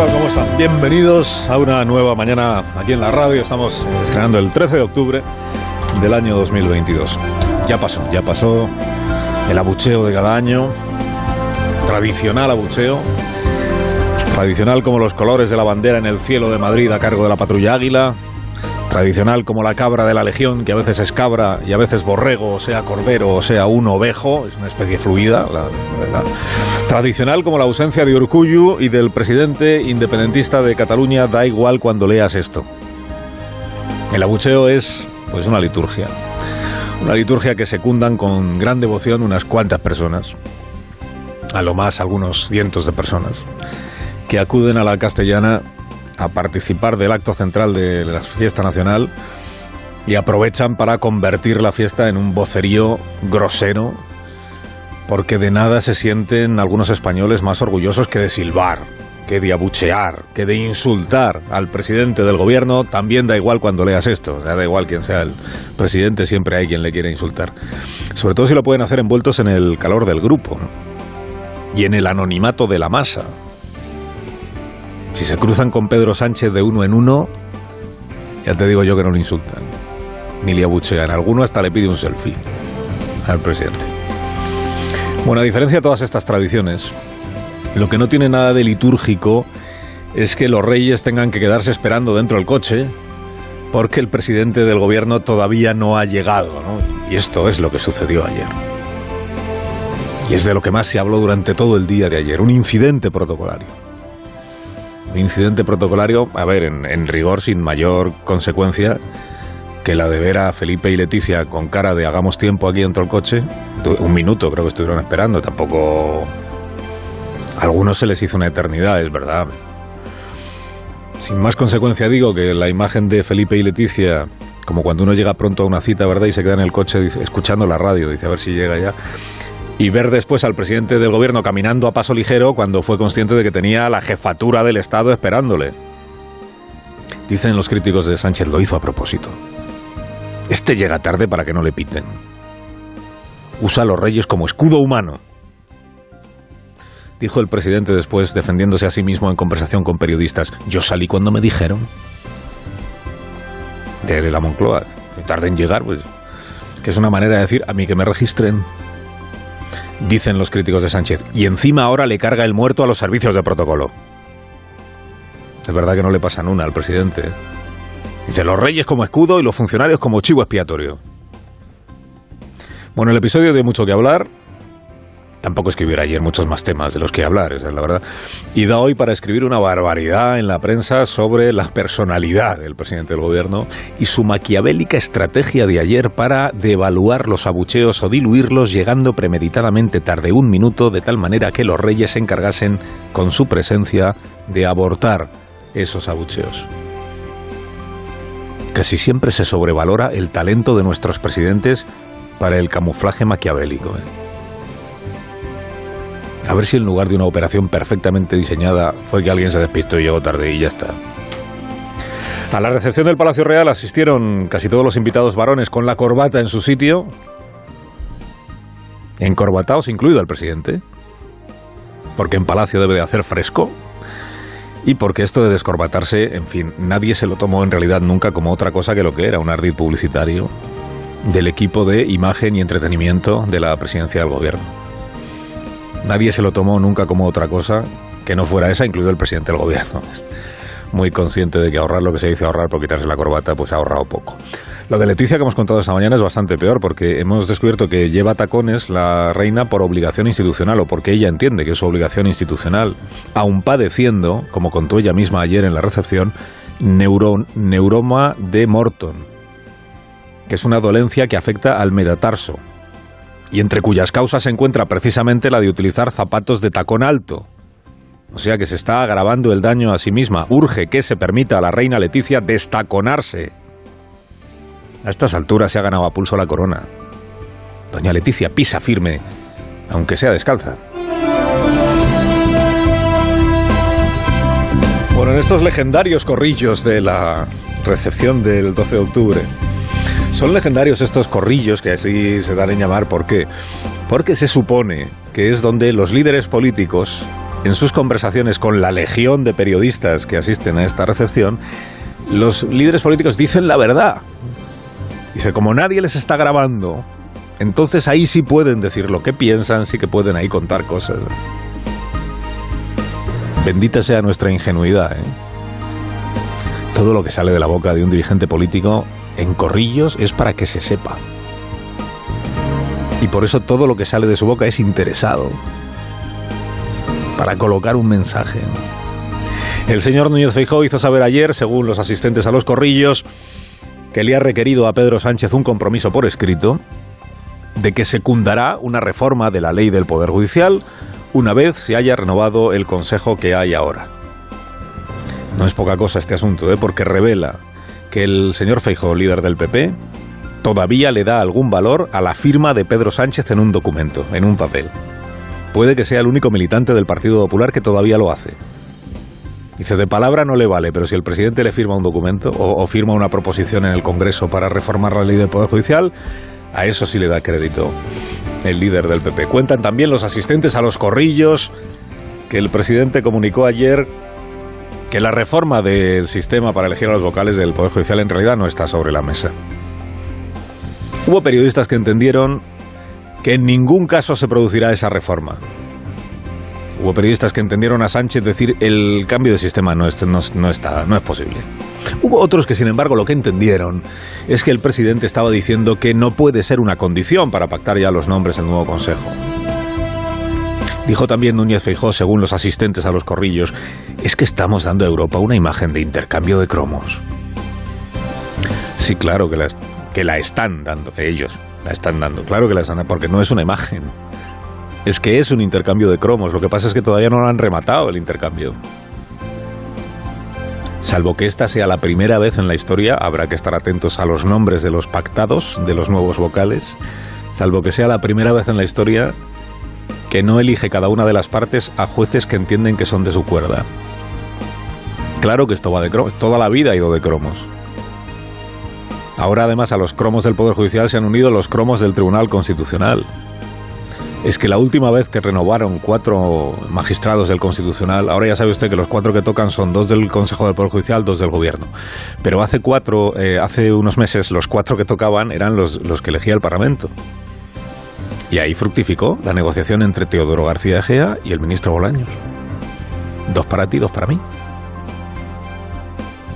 ¿Cómo están? Bienvenidos a una nueva mañana aquí en la radio. Estamos estrenando el 13 de octubre del año 2022. Ya pasó, ya pasó el abucheo de cada año, tradicional abucheo, tradicional como los colores de la bandera en el cielo de Madrid a cargo de la patrulla Águila, tradicional como la cabra de la legión, que a veces es cabra y a veces borrego, o sea cordero, o sea un ovejo, es una especie fluida. La, tradicional como la ausencia de Urcuyu y del presidente independentista de Cataluña, da igual cuando leas esto. El abucheo es pues una liturgia. Una liturgia que secundan con gran devoción unas cuantas personas, a lo más algunos cientos de personas, que acuden a la castellana a participar del acto central de la fiesta nacional y aprovechan para convertir la fiesta en un vocerío grosero, porque de nada se sienten algunos españoles más orgullosos que de silbar, que de abuchear, que de insultar al presidente del gobierno, también da igual cuando leas esto, da igual quién sea el presidente, siempre hay quien le quiere insultar. Sobre todo si lo pueden hacer envueltos en el calor del grupo y en el anonimato de la masa. Si se cruzan con Pedro Sánchez de uno en uno, ya te digo yo que no lo insultan, ni le abuchean. Alguno hasta le pide un selfie al presidente. Bueno, a diferencia de todas estas tradiciones, lo que no tiene nada de litúrgico es que los reyes tengan que quedarse esperando dentro del coche porque el presidente del gobierno todavía no ha llegado. ¿no? Y esto es lo que sucedió ayer. Y es de lo que más se habló durante todo el día de ayer, un incidente protocolario. Incidente protocolario, a ver, en, rigor sin mayor consecuencia que la de ver a Felipe y Leticia con cara de hagamos tiempo aquí dentro del coche. Un minuto creo que estuvieron esperando, tampoco... A algunos se les hizo una eternidad, es verdad. Sin más consecuencia digo que la imagen de Felipe y Leticia, como cuando uno llega pronto a una cita, ¿verdad? Y se queda en el coche escuchando la radio, dice a ver si llega ya. Y ver después al presidente del gobierno caminando a paso ligero cuando fue consciente de que tenía la jefatura del Estado esperándole. Dicen los críticos de Sánchez, lo hizo a propósito. Este llega tarde para que no le piten. Usa a los reyes como escudo humano. Dijo el presidente después, defendiéndose a sí mismo en conversación con periodistas. Yo salí cuando me dijeron. De la Moncloa. Tarde en llegar, pues. Que es una manera de decir a mí que me registren. Dicen los críticos de Sánchez. Y encima ahora le carga el muerto a los servicios de protocolo. Es verdad que no le pasan una al presidente. Dice, los reyes como escudo y los funcionarios como chivo expiatorio. Bueno, el episodio dio mucho que hablar. Tampoco es que hubiera ayer muchos más temas de los que hablar, esa es la verdad. Y da hoy para escribir una barbaridad en la prensa sobre la personalidad del presidente del gobierno y su maquiavélica estrategia de ayer para devaluar los abucheos o diluirlos llegando premeditadamente tarde un minuto de tal manera que los reyes se encargasen con su presencia de abortar esos abucheos casi siempre se sobrevalora el talento de nuestros presidentes para el camuflaje maquiavélico. ¿eh? A ver si en lugar de una operación perfectamente diseñada fue que alguien se despistó y llegó tarde y ya está. A la recepción del Palacio Real asistieron casi todos los invitados varones con la corbata en su sitio, encorbatados, incluido el presidente, porque en Palacio debe de hacer fresco, y porque esto de descorbatarse, en fin, nadie se lo tomó en realidad nunca como otra cosa que lo que era, un ardid publicitario del equipo de imagen y entretenimiento de la presidencia del gobierno. Nadie se lo tomó nunca como otra cosa que no fuera esa, incluido el presidente del gobierno. Muy consciente de que ahorrar lo que se dice ahorrar por quitarse la corbata, pues ha ahorrado poco. Lo de Leticia que hemos contado esta mañana es bastante peor porque hemos descubierto que lleva tacones la reina por obligación institucional o porque ella entiende que es su obligación institucional, aun padeciendo, como contó ella misma ayer en la recepción, neuro, neuroma de Morton, que es una dolencia que afecta al metatarso y entre cuyas causas se encuentra precisamente la de utilizar zapatos de tacón alto. O sea que se está agravando el daño a sí misma. Urge que se permita a la reina Leticia destaconarse. A estas alturas se ha ganado a pulso la corona. Doña Leticia pisa firme, aunque sea descalza. Bueno, en estos legendarios corrillos de la recepción del 12 de octubre, son legendarios estos corrillos que así se dan en llamar. ¿Por qué? Porque se supone que es donde los líderes políticos en sus conversaciones con la legión de periodistas que asisten a esta recepción, los líderes políticos dicen la verdad. Dice, como nadie les está grabando, entonces ahí sí pueden decir lo que piensan, sí que pueden ahí contar cosas. Bendita sea nuestra ingenuidad. ¿eh? Todo lo que sale de la boca de un dirigente político en corrillos es para que se sepa. Y por eso todo lo que sale de su boca es interesado. Para colocar un mensaje. El señor Núñez Feijóo hizo saber ayer, según los asistentes a los corrillos, que le ha requerido a Pedro Sánchez un compromiso por escrito de que secundará una reforma de la ley del Poder Judicial una vez se haya renovado el Consejo que hay ahora. No es poca cosa este asunto, ¿eh? porque revela que el señor Feijóo, líder del PP, todavía le da algún valor a la firma de Pedro Sánchez en un documento, en un papel. Puede que sea el único militante del Partido Popular que todavía lo hace. Dice, de palabra no le vale, pero si el presidente le firma un documento o, o, firma una proposición en el Congreso para reformar la ley del Poder Judicial, a eso sí le da crédito el líder del PP. Cuentan también los asistentes a los corrillos que el presidente comunicó ayer que la reforma del sistema para elegir a los vocales del Poder Judicial en realidad no está sobre la mesa. Hubo periodistas que entendieron que en ningún caso se producirá esa reforma. Hubo periodistas que entendieron a Sánchez decir el cambio de sistema no, es, no, está, no es posible. Hubo otros que, sin embargo, lo que entendieron es que el presidente estaba diciendo que no puede ser una condición para pactar ya los nombres del nuevo Consejo. Dijo también Núñez Feijó, según los asistentes a los corrillos, es que estamos dando a Europa una imagen de intercambio de cromos. Sí, claro que la, que la están dando, ellos la están dando, claro que la están dando, porque no es una imagen. Es que es un intercambio de cromos, lo que pasa es que todavía no lo han rematado el intercambio. Salvo que esta sea la primera vez en la historia, habrá que estar atentos a los nombres de los pactados, de los nuevos vocales, salvo que sea la primera vez en la historia que no elige cada una de las partes a jueces que entienden que son de su cuerda. Claro que esto va de cromos, toda la vida ha ido de cromos. Ahora además a los cromos del Poder Judicial se han unido los cromos del Tribunal Constitucional es que la última vez que renovaron cuatro magistrados del Constitucional, ahora ya sabe usted que los cuatro que tocan son dos del Consejo del Poder Judicial, dos del Gobierno. Pero hace cuatro, eh, hace unos meses, los cuatro que tocaban eran los, los que elegía el Parlamento. Y ahí fructificó la negociación entre Teodoro García Egea y el ministro Bolaños. Dos para ti, dos para mí.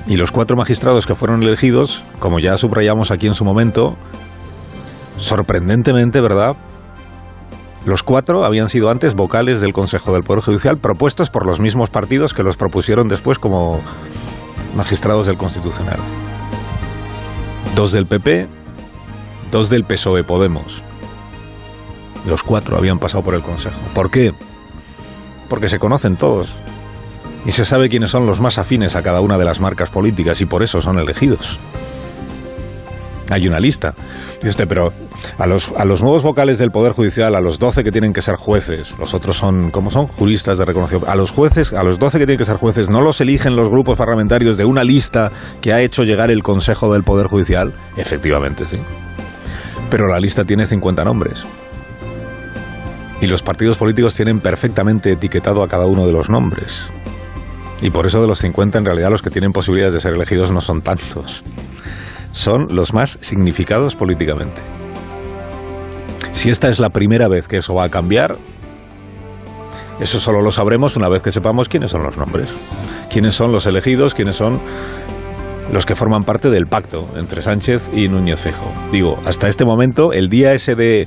Y los cuatro magistrados que fueron elegidos, como ya subrayamos aquí en su momento, sorprendentemente, ¿verdad? Los cuatro habían sido antes vocales del Consejo del Poder Judicial propuestos por los mismos partidos que los propusieron después como magistrados del Constitucional. Dos del PP, dos del PSOE Podemos. Los cuatro habían pasado por el Consejo. ¿Por qué? Porque se conocen todos. Y se sabe quiénes son los más afines a cada una de las marcas políticas y por eso son elegidos. Hay una lista. Dice pero a los, a los nuevos vocales del Poder Judicial, a los 12 que tienen que ser jueces, los otros son, ¿cómo son? Juristas de reconocimiento. A los jueces, a los 12 que tienen que ser jueces, ¿no los eligen los grupos parlamentarios de una lista que ha hecho llegar el Consejo del Poder Judicial? Efectivamente, sí. Pero la lista tiene 50 nombres. Y los partidos políticos tienen perfectamente etiquetado a cada uno de los nombres. Y por eso de los 50 en realidad los que tienen posibilidades de ser elegidos no son tantos son los más significados políticamente. Si esta es la primera vez que eso va a cambiar, eso solo lo sabremos una vez que sepamos quiénes son los nombres, quiénes son los elegidos, quiénes son los que forman parte del pacto entre Sánchez y Núñez Fejo. Digo, hasta este momento, el día ese de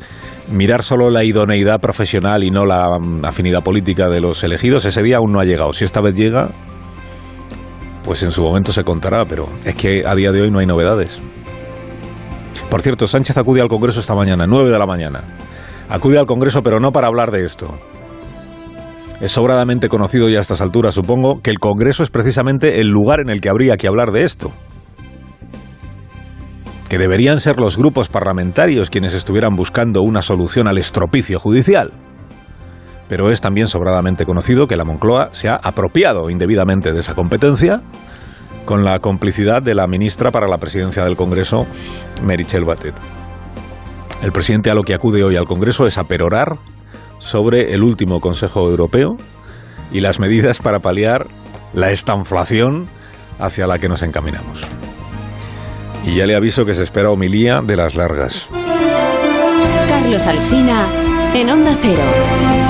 mirar solo la idoneidad profesional y no la mm, afinidad política de los elegidos, ese día aún no ha llegado. Si esta vez llega, pues en su momento se contará, pero es que a día de hoy no hay novedades. Por cierto, Sánchez acude al Congreso esta mañana, 9 de la mañana. Acude al Congreso, pero no para hablar de esto. Es sobradamente conocido ya a estas alturas, supongo, que el Congreso es precisamente el lugar en el que habría que hablar de esto. Que deberían ser los grupos parlamentarios quienes estuvieran buscando una solución al estropicio judicial pero es también sobradamente conocido que la Moncloa se ha apropiado indebidamente de esa competencia con la complicidad de la ministra para la presidencia del Congreso, Merichel Batet. El presidente a lo que acude hoy al Congreso es a perorar sobre el último Consejo Europeo y las medidas para paliar la estanflación hacia la que nos encaminamos. Y ya le aviso que se espera homilía de las largas. Carlos Alsina en Onda Cero.